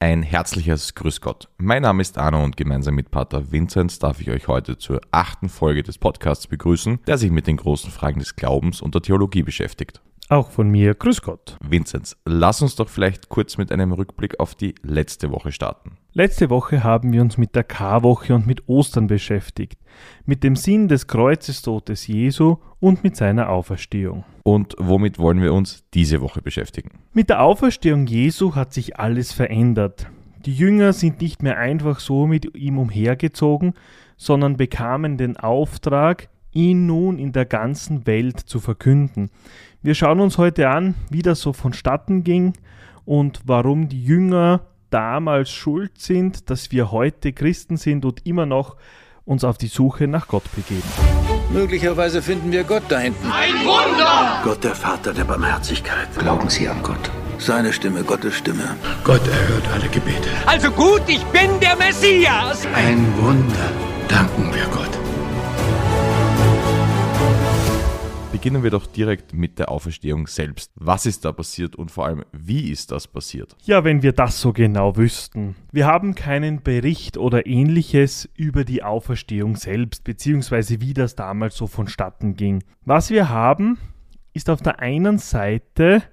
Ein herzliches Grüß Gott. Mein Name ist Arno und gemeinsam mit Pater Vinzenz darf ich euch heute zur achten Folge des Podcasts begrüßen, der sich mit den großen Fragen des Glaubens und der Theologie beschäftigt. Auch von mir Grüß Gott. Vinzenz, lass uns doch vielleicht kurz mit einem Rückblick auf die letzte Woche starten. Letzte Woche haben wir uns mit der Karwoche und mit Ostern beschäftigt, mit dem Sinn des Kreuzestodes Jesu und mit seiner Auferstehung. Und womit wollen wir uns diese Woche beschäftigen? Mit der Auferstehung Jesu hat sich alles verändert. Die Jünger sind nicht mehr einfach so mit ihm umhergezogen, sondern bekamen den Auftrag, ihn nun in der ganzen Welt zu verkünden. Wir schauen uns heute an, wie das so vonstatten ging und warum die Jünger damals schuld sind, dass wir heute Christen sind und immer noch uns auf die Suche nach Gott begeben. Möglicherweise finden wir Gott da hinten. Ein Wunder! Gott, der Vater der Barmherzigkeit. Glauben Sie an Gott. Seine Stimme, Gottes Stimme. Gott erhört alle Gebete. Also gut, ich bin der Messias! Ein Wunder. Beginnen wir doch direkt mit der Auferstehung selbst. Was ist da passiert und vor allem, wie ist das passiert? Ja, wenn wir das so genau wüssten. Wir haben keinen Bericht oder ähnliches über die Auferstehung selbst, beziehungsweise wie das damals so vonstatten ging. Was wir haben, ist auf der einen Seite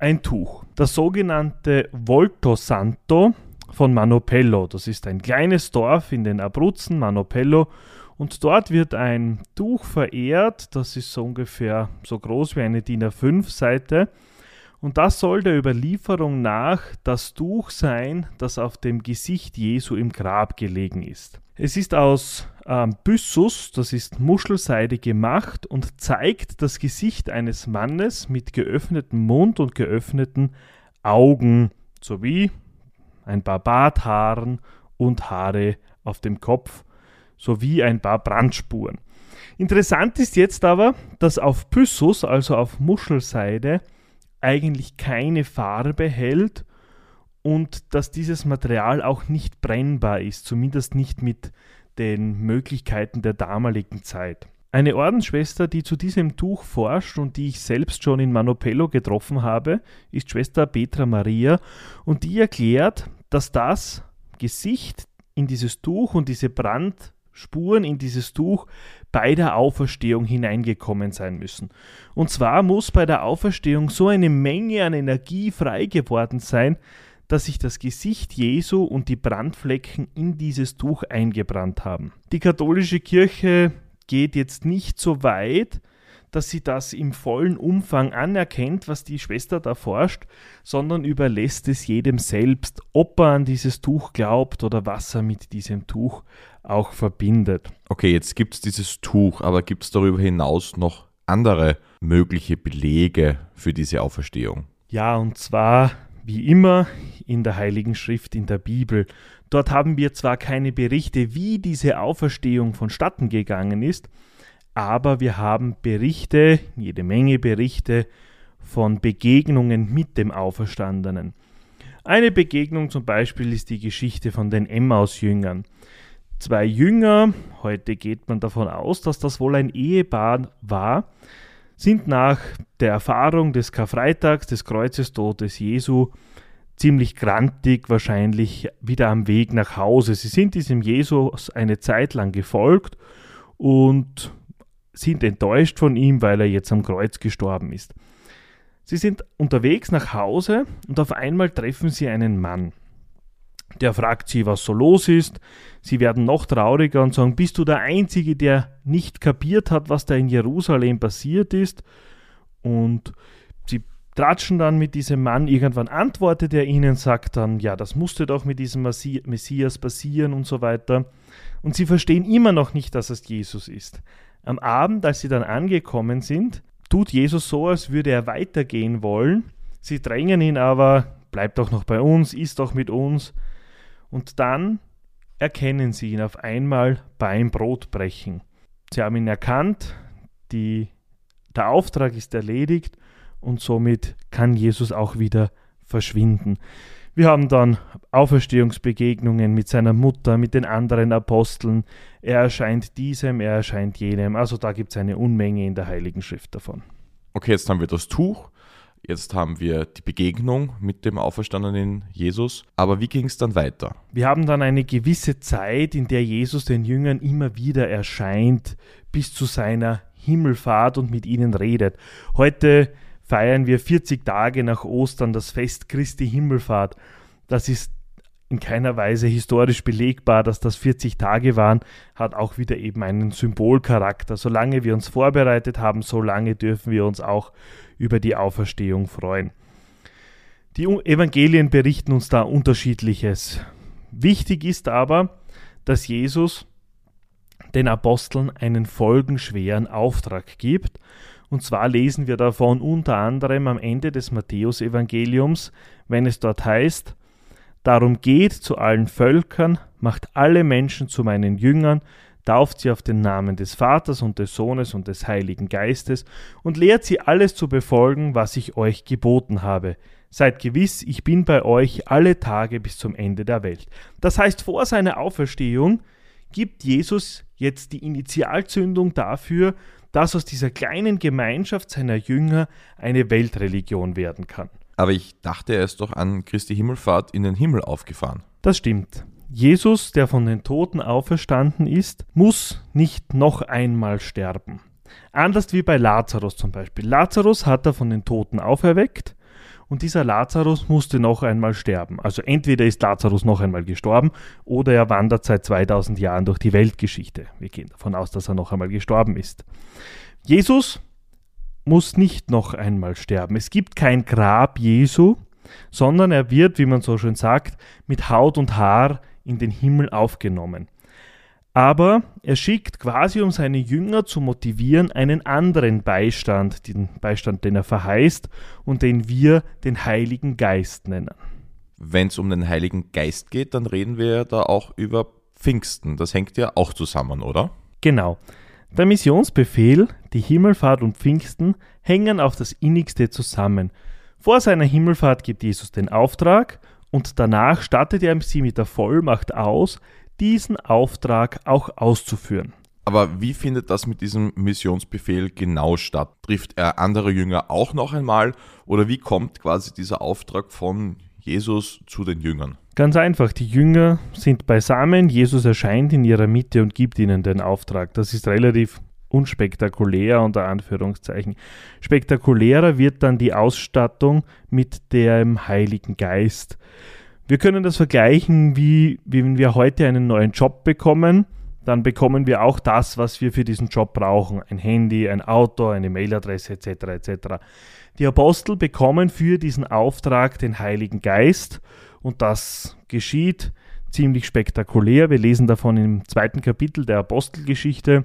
ein Tuch, das sogenannte Volto Santo von Manopello. Das ist ein kleines Dorf in den Abruzzen, Manopello, und dort wird ein Tuch verehrt, das ist so ungefähr so groß wie eine DIN A5-Seite. Und das soll der Überlieferung nach das Tuch sein, das auf dem Gesicht Jesu im Grab gelegen ist. Es ist aus ähm, Byssus, das ist Muschelseide gemacht und zeigt das Gesicht eines Mannes mit geöffnetem Mund und geöffneten Augen sowie ein paar Barthaaren und Haare auf dem Kopf sowie ein paar Brandspuren. Interessant ist jetzt aber, dass auf Pyssus, also auf Muschelseide, eigentlich keine Farbe hält und dass dieses Material auch nicht brennbar ist, zumindest nicht mit den Möglichkeiten der damaligen Zeit. Eine Ordensschwester, die zu diesem Tuch forscht und die ich selbst schon in Manopello getroffen habe, ist Schwester Petra Maria und die erklärt, dass das Gesicht in dieses Tuch und diese Brand Spuren in dieses Tuch bei der Auferstehung hineingekommen sein müssen. Und zwar muss bei der Auferstehung so eine Menge an Energie frei geworden sein, dass sich das Gesicht Jesu und die Brandflecken in dieses Tuch eingebrannt haben. Die katholische Kirche geht jetzt nicht so weit, dass sie das im vollen Umfang anerkennt, was die Schwester da forscht, sondern überlässt es jedem selbst, ob er an dieses Tuch glaubt oder was er mit diesem Tuch auch verbindet. Okay, jetzt gibt es dieses Tuch, aber gibt es darüber hinaus noch andere mögliche Belege für diese Auferstehung? Ja, und zwar wie immer in der Heiligen Schrift in der Bibel. Dort haben wir zwar keine Berichte, wie diese Auferstehung vonstatten gegangen ist, aber wir haben Berichte, jede Menge Berichte von Begegnungen mit dem Auferstandenen. Eine Begegnung zum Beispiel ist die Geschichte von den Emmaus-Jüngern. Zwei Jünger, heute geht man davon aus, dass das wohl ein Ehepaar war, sind nach der Erfahrung des Karfreitags, des Kreuzestodes Jesu, ziemlich grantig wahrscheinlich wieder am Weg nach Hause. Sie sind diesem Jesus eine Zeit lang gefolgt und sind enttäuscht von ihm, weil er jetzt am Kreuz gestorben ist. Sie sind unterwegs nach Hause und auf einmal treffen sie einen Mann. Der fragt sie, was so los ist. Sie werden noch trauriger und sagen, bist du der Einzige, der nicht kapiert hat, was da in Jerusalem passiert ist? Und sie tratschen dann mit diesem Mann. Irgendwann antwortet er ihnen, sagt dann, ja, das musste doch mit diesem Messias passieren und so weiter. Und sie verstehen immer noch nicht, dass es Jesus ist. Am Abend, als sie dann angekommen sind, tut Jesus so, als würde er weitergehen wollen. Sie drängen ihn aber, bleib doch noch bei uns, iss doch mit uns. Und dann erkennen sie ihn auf einmal beim Brotbrechen. Sie haben ihn erkannt, die, der Auftrag ist erledigt und somit kann Jesus auch wieder verschwinden. Wir haben dann Auferstehungsbegegnungen mit seiner Mutter, mit den anderen Aposteln. Er erscheint diesem, er erscheint jenem. Also da gibt es eine Unmenge in der Heiligen Schrift davon. Okay, jetzt haben wir das Tuch. Jetzt haben wir die Begegnung mit dem auferstandenen Jesus. Aber wie ging es dann weiter? Wir haben dann eine gewisse Zeit, in der Jesus den Jüngern immer wieder erscheint, bis zu seiner Himmelfahrt und mit ihnen redet. Heute feiern wir 40 Tage nach Ostern das Fest Christi Himmelfahrt. Das ist in keiner Weise historisch belegbar, dass das 40 Tage waren, hat auch wieder eben einen Symbolcharakter. Solange wir uns vorbereitet haben, solange dürfen wir uns auch über die Auferstehung freuen. Die Evangelien berichten uns da unterschiedliches. Wichtig ist aber, dass Jesus den Aposteln einen folgenschweren Auftrag gibt. Und zwar lesen wir davon unter anderem am Ende des Matthäusevangeliums, wenn es dort heißt, Darum geht zu allen Völkern, macht alle Menschen zu meinen Jüngern, tauft sie auf den Namen des Vaters und des Sohnes und des Heiligen Geistes und lehrt sie alles zu befolgen, was ich euch geboten habe. Seid gewiss, ich bin bei euch alle Tage bis zum Ende der Welt. Das heißt, vor seiner Auferstehung gibt Jesus jetzt die Initialzündung dafür, dass aus dieser kleinen Gemeinschaft seiner Jünger eine Weltreligion werden kann. Aber ich dachte, er ist doch an Christi Himmelfahrt in den Himmel aufgefahren. Das stimmt. Jesus, der von den Toten auferstanden ist, muss nicht noch einmal sterben. Anders wie bei Lazarus zum Beispiel. Lazarus hat er von den Toten auferweckt und dieser Lazarus musste noch einmal sterben. Also entweder ist Lazarus noch einmal gestorben oder er wandert seit 2000 Jahren durch die Weltgeschichte. Wir gehen davon aus, dass er noch einmal gestorben ist. Jesus muss nicht noch einmal sterben. Es gibt kein Grab Jesu, sondern er wird, wie man so schön sagt, mit Haut und Haar in den Himmel aufgenommen. Aber er schickt quasi, um seine Jünger zu motivieren, einen anderen Beistand, den Beistand, den er verheißt und den wir den Heiligen Geist nennen. Wenn es um den Heiligen Geist geht, dann reden wir da auch über Pfingsten. Das hängt ja auch zusammen, oder? Genau. Der Missionsbefehl, die Himmelfahrt und Pfingsten hängen auf das innigste zusammen. Vor seiner Himmelfahrt gibt Jesus den Auftrag und danach stattet er sie mit der Vollmacht aus, diesen Auftrag auch auszuführen. Aber wie findet das mit diesem Missionsbefehl genau statt? Trifft er andere Jünger auch noch einmal oder wie kommt quasi dieser Auftrag von Jesus zu den Jüngern? Ganz einfach, die Jünger sind beisammen, Jesus erscheint in ihrer Mitte und gibt ihnen den Auftrag. Das ist relativ unspektakulär unter Anführungszeichen. Spektakulärer wird dann die Ausstattung mit dem Heiligen Geist. Wir können das vergleichen, wie, wie wenn wir heute einen neuen Job bekommen, dann bekommen wir auch das, was wir für diesen Job brauchen. Ein Handy, ein Auto, eine Mailadresse etc. etc. Die Apostel bekommen für diesen Auftrag den Heiligen Geist und das geschieht ziemlich spektakulär. Wir lesen davon im zweiten Kapitel der Apostelgeschichte.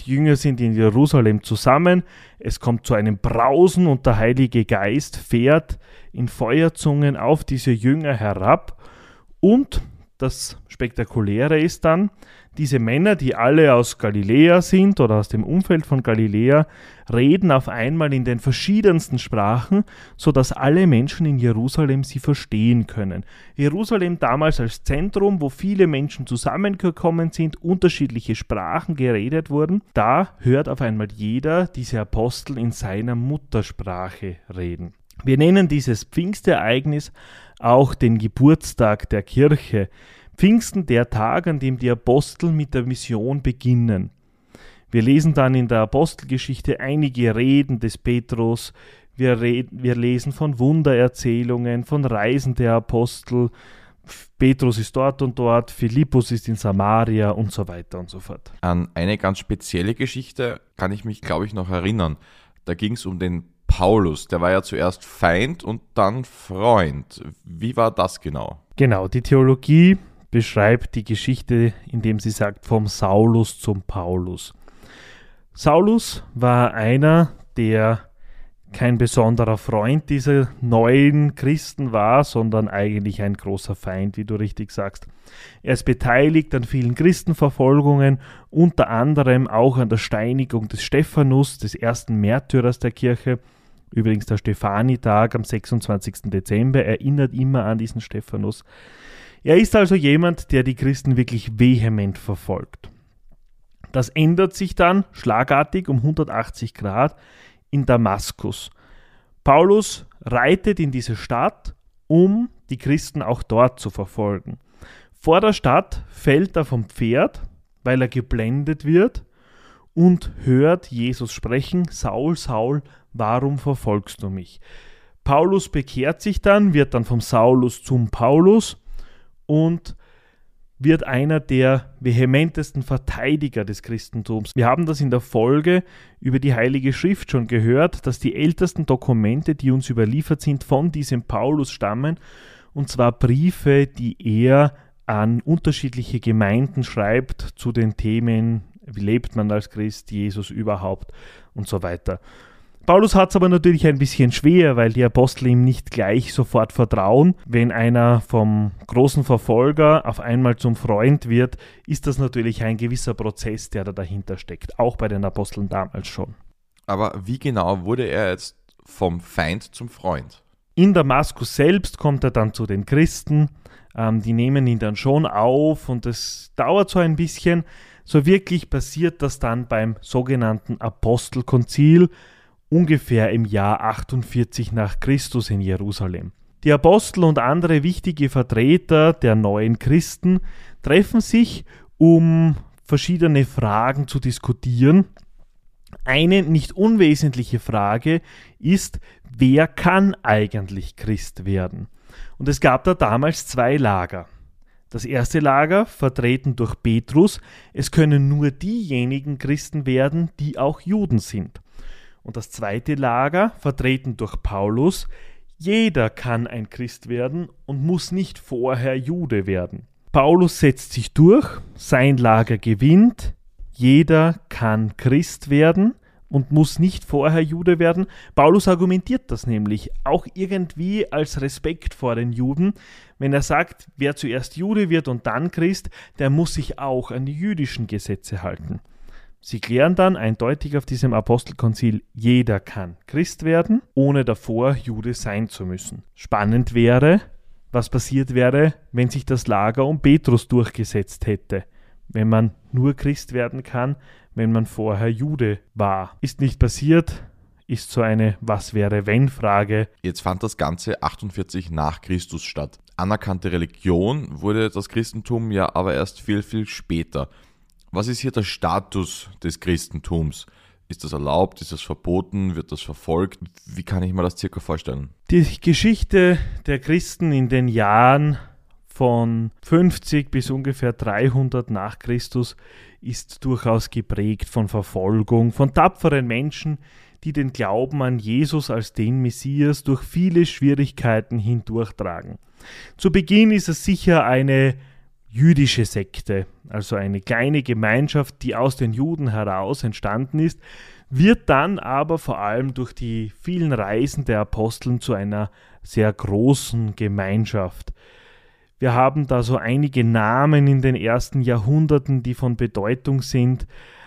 Die Jünger sind in Jerusalem zusammen. Es kommt zu einem Brausen und der Heilige Geist fährt in Feuerzungen auf diese Jünger herab. Und das Spektakuläre ist dann, diese Männer, die alle aus Galiläa sind oder aus dem Umfeld von Galiläa, reden auf einmal in den verschiedensten Sprachen, so dass alle Menschen in Jerusalem sie verstehen können. Jerusalem damals als Zentrum, wo viele Menschen zusammengekommen sind, unterschiedliche Sprachen geredet wurden, da hört auf einmal jeder diese Apostel in seiner Muttersprache reden. Wir nennen dieses Pfingstereignis auch den Geburtstag der Kirche. Pfingsten der Tag, an dem die Apostel mit der Mission beginnen. Wir lesen dann in der Apostelgeschichte einige Reden des Petrus, wir, reden, wir lesen von Wundererzählungen, von Reisen der Apostel, Petrus ist dort und dort, Philippus ist in Samaria und so weiter und so fort. An eine ganz spezielle Geschichte kann ich mich, glaube ich, noch erinnern. Da ging es um den Paulus. Der war ja zuerst Feind und dann Freund. Wie war das genau? Genau, die Theologie beschreibt die Geschichte, indem sie sagt, vom Saulus zum Paulus. Saulus war einer, der kein besonderer Freund dieser neuen Christen war, sondern eigentlich ein großer Feind, wie du richtig sagst. Er ist beteiligt an vielen Christenverfolgungen, unter anderem auch an der Steinigung des Stephanus, des ersten Märtyrers der Kirche. Übrigens der Stephanitag am 26. Dezember erinnert immer an diesen Stephanus. Er ist also jemand, der die Christen wirklich vehement verfolgt. Das ändert sich dann schlagartig um 180 Grad in Damaskus. Paulus reitet in diese Stadt, um die Christen auch dort zu verfolgen. Vor der Stadt fällt er vom Pferd, weil er geblendet wird und hört Jesus sprechen, Saul, Saul, warum verfolgst du mich? Paulus bekehrt sich dann, wird dann vom Saulus zum Paulus und wird einer der vehementesten Verteidiger des Christentums. Wir haben das in der Folge über die Heilige Schrift schon gehört, dass die ältesten Dokumente, die uns überliefert sind, von diesem Paulus stammen, und zwar Briefe, die er an unterschiedliche Gemeinden schreibt zu den Themen, wie lebt man als Christ, Jesus überhaupt und so weiter. Paulus hat es aber natürlich ein bisschen schwer, weil die Apostel ihm nicht gleich sofort vertrauen. Wenn einer vom großen Verfolger auf einmal zum Freund wird, ist das natürlich ein gewisser Prozess, der da dahinter steckt, auch bei den Aposteln damals schon. Aber wie genau wurde er jetzt vom Feind zum Freund? In Damaskus selbst kommt er dann zu den Christen, ähm, die nehmen ihn dann schon auf und es dauert so ein bisschen. So wirklich passiert das dann beim sogenannten Apostelkonzil, ungefähr im Jahr 48 nach Christus in Jerusalem. Die Apostel und andere wichtige Vertreter der neuen Christen treffen sich, um verschiedene Fragen zu diskutieren. Eine nicht unwesentliche Frage ist, wer kann eigentlich Christ werden? Und es gab da damals zwei Lager. Das erste Lager, vertreten durch Petrus, es können nur diejenigen Christen werden, die auch Juden sind. Und das zweite Lager, vertreten durch Paulus, jeder kann ein Christ werden und muss nicht vorher Jude werden. Paulus setzt sich durch, sein Lager gewinnt, jeder kann Christ werden und muss nicht vorher Jude werden. Paulus argumentiert das nämlich auch irgendwie als Respekt vor den Juden, wenn er sagt, wer zuerst Jude wird und dann Christ, der muss sich auch an die jüdischen Gesetze halten. Sie klären dann eindeutig auf diesem Apostelkonzil, jeder kann Christ werden, ohne davor Jude sein zu müssen. Spannend wäre, was passiert wäre, wenn sich das Lager um Petrus durchgesetzt hätte, wenn man nur Christ werden kann, wenn man vorher Jude war. Ist nicht passiert, ist so eine Was wäre wenn Frage. Jetzt fand das Ganze 48 nach Christus statt. Anerkannte Religion wurde das Christentum ja aber erst viel, viel später. Was ist hier der Status des Christentums? Ist das erlaubt? Ist das verboten? Wird das verfolgt? Wie kann ich mir das circa vorstellen? Die Geschichte der Christen in den Jahren von 50 bis ungefähr 300 nach Christus ist durchaus geprägt von Verfolgung, von tapferen Menschen, die den Glauben an Jesus als den Messias durch viele Schwierigkeiten hindurchtragen. Zu Beginn ist es sicher eine jüdische Sekte, also eine kleine Gemeinschaft, die aus den Juden heraus entstanden ist, wird dann aber vor allem durch die vielen Reisen der Aposteln zu einer sehr großen Gemeinschaft. Wir haben da so einige Namen in den ersten Jahrhunderten, die von Bedeutung sind,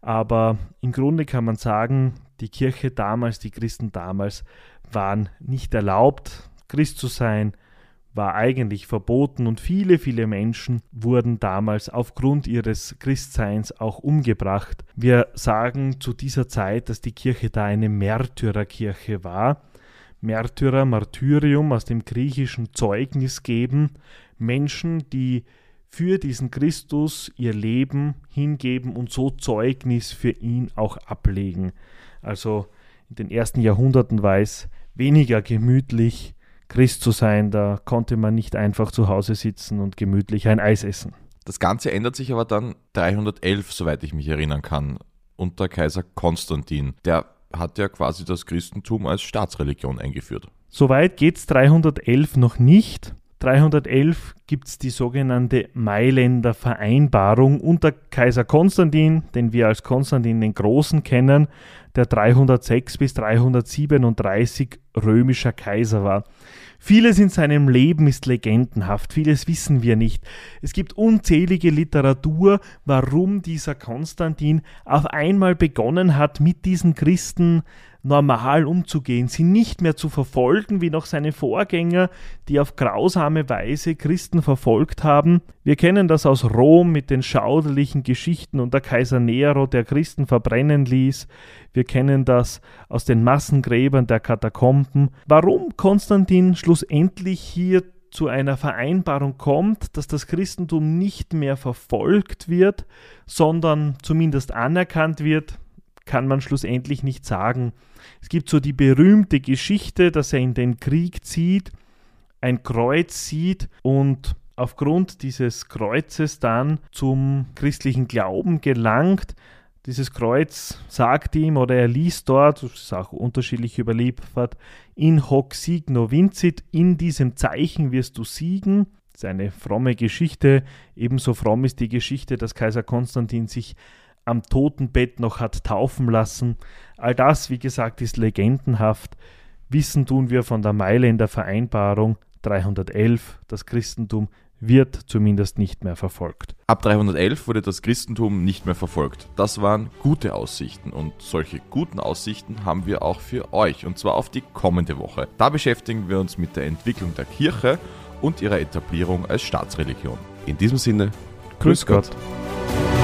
aber im Grunde kann man sagen, die Kirche damals, die Christen damals waren nicht erlaubt, Christ zu sein, war eigentlich verboten und viele, viele Menschen wurden damals aufgrund ihres Christseins auch umgebracht. Wir sagen zu dieser Zeit, dass die Kirche da eine Märtyrerkirche war. Märtyrer, Martyrium aus dem griechischen Zeugnis geben, Menschen, die für diesen Christus ihr Leben hingeben und so Zeugnis für ihn auch ablegen. Also in den ersten Jahrhunderten war es weniger gemütlich, Christ zu sein. Da konnte man nicht einfach zu Hause sitzen und gemütlich ein Eis essen. Das Ganze ändert sich aber dann 311, soweit ich mich erinnern kann, unter Kaiser Konstantin. Der hat ja quasi das Christentum als Staatsreligion eingeführt. Soweit geht es 311 noch nicht. 311 gibt es die sogenannte Mailänder Vereinbarung unter Kaiser Konstantin, den wir als Konstantin den Großen kennen, der 306 bis 337 römischer Kaiser war. Vieles in seinem Leben ist legendenhaft, vieles wissen wir nicht. Es gibt unzählige Literatur, warum dieser Konstantin auf einmal begonnen hat, mit diesen Christen normal umzugehen, sie nicht mehr zu verfolgen wie noch seine Vorgänger, die auf grausame Weise Christen verfolgt haben. Wir kennen das aus Rom mit den schauderlichen Geschichten unter Kaiser Nero, der Christen verbrennen ließ. Wir kennen das aus den Massengräbern der Katakomben. Warum Konstantin schlussendlich hier zu einer Vereinbarung kommt, dass das Christentum nicht mehr verfolgt wird, sondern zumindest anerkannt wird, kann man schlussendlich nicht sagen. Es gibt so die berühmte Geschichte, dass er in den Krieg zieht, ein Kreuz sieht und aufgrund dieses Kreuzes dann zum christlichen Glauben gelangt. Dieses Kreuz sagt ihm oder er liest dort, das ist auch unterschiedlich überliefert, in hoc signo vincit, in diesem Zeichen wirst du siegen. Das ist eine fromme Geschichte. Ebenso fromm ist die Geschichte, dass Kaiser Konstantin sich am Totenbett noch hat taufen lassen. All das, wie gesagt, ist legendenhaft. Wissen tun wir von der Mailänder Vereinbarung 311, das Christentum wird zumindest nicht mehr verfolgt. Ab 311 wurde das Christentum nicht mehr verfolgt. Das waren gute Aussichten und solche guten Aussichten haben wir auch für euch und zwar auf die kommende Woche. Da beschäftigen wir uns mit der Entwicklung der Kirche und ihrer Etablierung als Staatsreligion. In diesem Sinne, Grüß Gott. Gott.